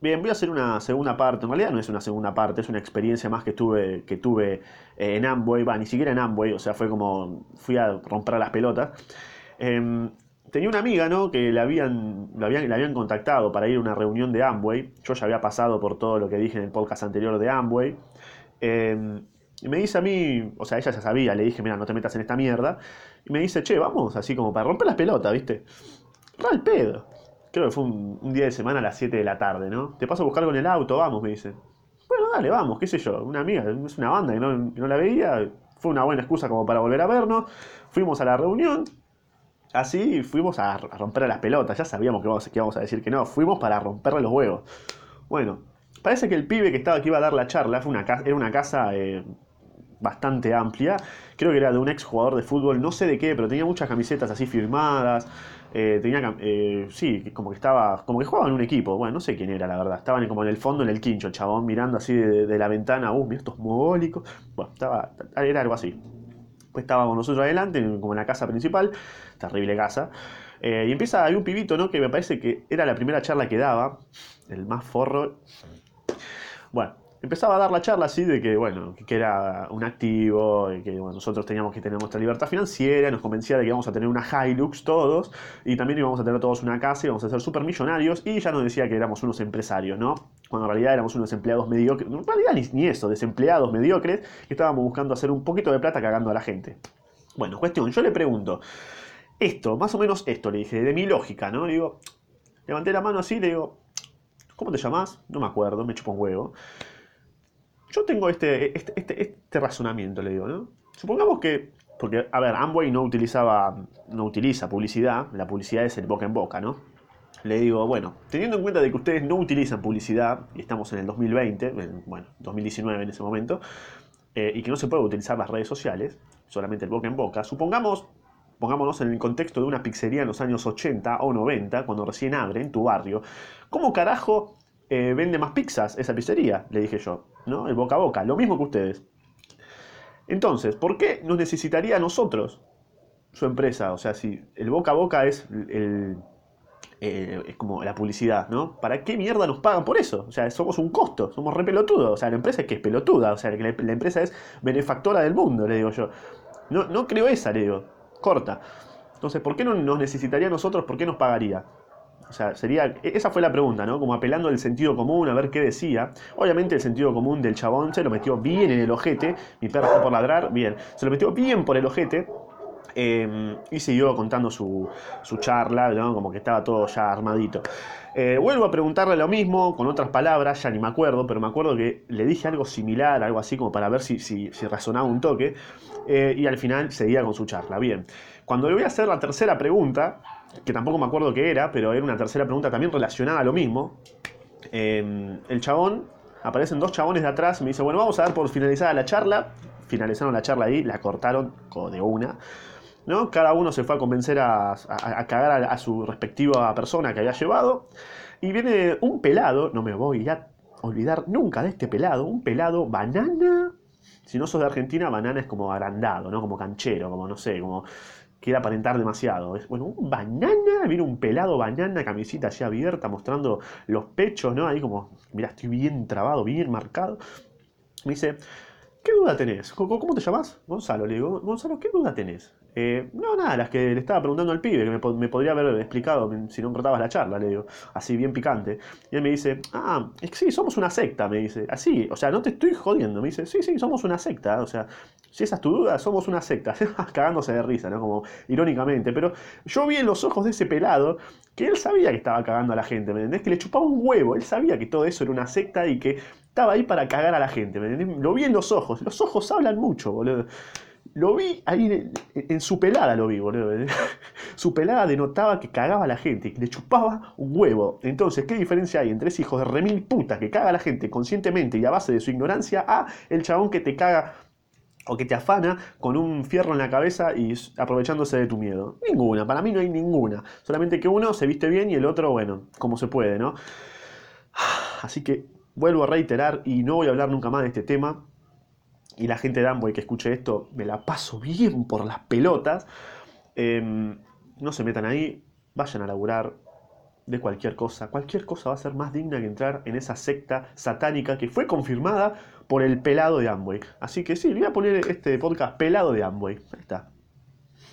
Bien, voy a hacer una segunda parte. En realidad no es una segunda parte, es una experiencia más que tuve, que tuve eh, en Amway. Va, ni siquiera en Amway, o sea, fue como fui a romper las pelotas. Em, tenía una amiga, ¿no? Que le habían, le habían, habían contactado para ir a una reunión de Amway. Yo ya había pasado por todo lo que dije en el podcast anterior de Amway. Em, y me dice a mí, o sea, ella ya sabía, le dije, mira, no te metas en esta mierda. Y me dice, che, vamos, así como para romper las pelotas, ¿viste? Real pedo creo que fue un, día de semana a las 7 de la tarde, ¿no? Te paso a buscar con el auto, vamos, me dice. Bueno, dale, vamos, qué sé yo, una amiga, es una banda que no, la veía, fue una buena excusa como para volver a vernos, fuimos a la reunión, así fuimos a, romper las pelotas, ya sabíamos que íbamos, que íbamos a decir que no, fuimos para romperle los huevos. Bueno, parece que el pibe que estaba aquí iba a dar la charla, fue una, era una casa eh, bastante amplia, creo que era de un ex jugador de fútbol, no sé de qué, pero tenía muchas camisetas así firmadas, eh, tenía, eh, sí, como que estaba, como que jugaba en un equipo, bueno, no sé quién era la verdad, estaban como en el fondo, en el quincho, el chabón mirando así de, la ventana, uh, mira estos mogólicos, bueno, estaba, era algo así. Pues estábamos nosotros adelante, como en la casa principal, terrible casa, eh, y empieza, hay un pibito, ¿no? Que me parece que era la primera charla que daba, el más forro, bueno, empezaba a dar la charla así de que, bueno, que era un activo, y que nosotros teníamos que tener nuestra libertad financiera, nos convencía de que íbamos a tener una Hilux todos, y también íbamos a tener todos una casa, íbamos a ser súper millonarios, y ya nos decía que éramos unos empresarios, ¿no? Cuando en realidad éramos unos empleados mediocres, en realidad ni, eso, desempleados mediocres, que estábamos buscando hacer un poquito de plata cagando a la gente. Bueno, cuestión, yo le pregunto, esto, más o menos esto, le dije, de mi lógica, ¿no? Le digo, levanté la mano así, le digo, ¿cómo te llamas? No me acuerdo, me chupo un huevo. Yo tengo este, este, este, este, razonamiento, le digo, ¿no? Supongamos que, porque, a ver, Amway no utilizaba, no utiliza publicidad, la publicidad es el boca en boca, ¿no? Le digo, bueno, teniendo en cuenta de que ustedes no utilizan publicidad, y estamos en el 2020, bueno, 2019 en ese momento, eh, y que no se puede utilizar las redes sociales, solamente el boca en boca, supongamos, pongámonos en el contexto de una pizzería en los años 80 o 90, cuando recién abre en tu barrio, ¿cómo carajo eh, vende más pizzas esa pizzería? Le dije yo. ¿No? El boca a boca, lo mismo que ustedes. Entonces, ¿por qué nos necesitaría a nosotros su empresa? O sea, si el boca a boca es el, eh, es como la publicidad, ¿no? ¿Para qué mierda nos pagan por eso? O sea, somos un costo, somos re pelotudos. O sea, la empresa es que es pelotuda, o sea, la, empresa es benefactora del mundo, le digo yo. No, no creo esa, le digo, corta. Entonces, ¿por qué no nos necesitaría a nosotros? ¿Por qué nos pagaría? O sea, sería, e-, esa fue la pregunta, ¿no? Como apelando al sentido común, a ver qué decía. Obviamente el sentido común del chabón se lo metió bien en el ojete. Mi perro está por ladrar, bien. Se lo metió bien por el ojete. Em, y siguió contando su, charla, ¿no? como que estaba todo ya armadito. Eh, vuelvo a preguntarle lo mismo, con otras palabras, ya ni me acuerdo, pero me acuerdo que le dije algo similar, algo así como para ver si, si, razonaba un toque, eh, y al final seguía con su charla. Bien, cuando le voy a hacer la tercera pregunta, que tampoco me acuerdo qué era, pero era una tercera pregunta también relacionada a lo mismo. Em, el chabón, aparecen dos chabones de atrás, me dice, bueno, vamos a dar por finalizada la charla. Finalizaron la charla ahí, la cortaron de una. ¿No? Cada uno se fue a convencer a, cagar a, su respectiva persona que había llevado. Y viene un pelado, no me voy a olvidar nunca de este pelado, un pelado banana. Si no sos de Argentina, banana es como agrandado, ¿no? Como canchero, como no sé, como quiere aparentar demasiado. Bueno, un banana, viene un pelado banana, camisita así abierta, mostrando los pechos, ¿no? Ahí como, mira, estoy bien trabado, bien marcado. Me dice, ¿qué duda tenés? ¿Cómo te llamas? Gonzalo, le digo, Gonzalo, ¿qué duda tenés? Eh, no, nada, las que le estaba preguntando al pibe, que me, podría haber explicado si no cortabas la charla, le digo, así bien picante. Y él me dice, ah, sí, somos una secta, me dice, así, o sea, no te estoy jodiendo, me dice, sí, sí, somos una secta, o sea, si esa es tu duda, somos una secta, cagándose de risa, ¿no? Como irónicamente, pero yo vi en los ojos de ese pelado que él sabía que estaba cagando a la gente, ¿me entendés? Que le chupaba un huevo, él sabía que todo eso era una secta y que estaba ahí para cagar a la gente, ¿me? Lo vi en los ojos, los ojos hablan mucho, boludo. Lo vi ahí en, su pelada, lo vi, boludo. su pelada denotaba que cagaba a la gente, que le chupaba un huevo. Entonces, ¿qué diferencia hay entre ese hijo de remil puta que caga a la gente conscientemente y a base de su ignorancia a el chabón que te caga o que te afana con un fierro en la cabeza y aprovechándose de tu miedo? Ninguna, para mí no hay ninguna. Solamente que uno se viste bien y el otro, bueno, como se puede, ¿no? Así que vuelvo a reiterar y no voy a hablar nunca más de este tema y la gente de Amway que escuche esto, me la paso bien por las pelotas. Em, no se metan ahí, vayan a laburar, de cualquier cosa. Cualquier cosa va a ser más digna que entrar en esa secta satánica que fue confirmada por el pelado de Amway. Así que sí, voy a poner este podcast pelado de Amway. Ahí está.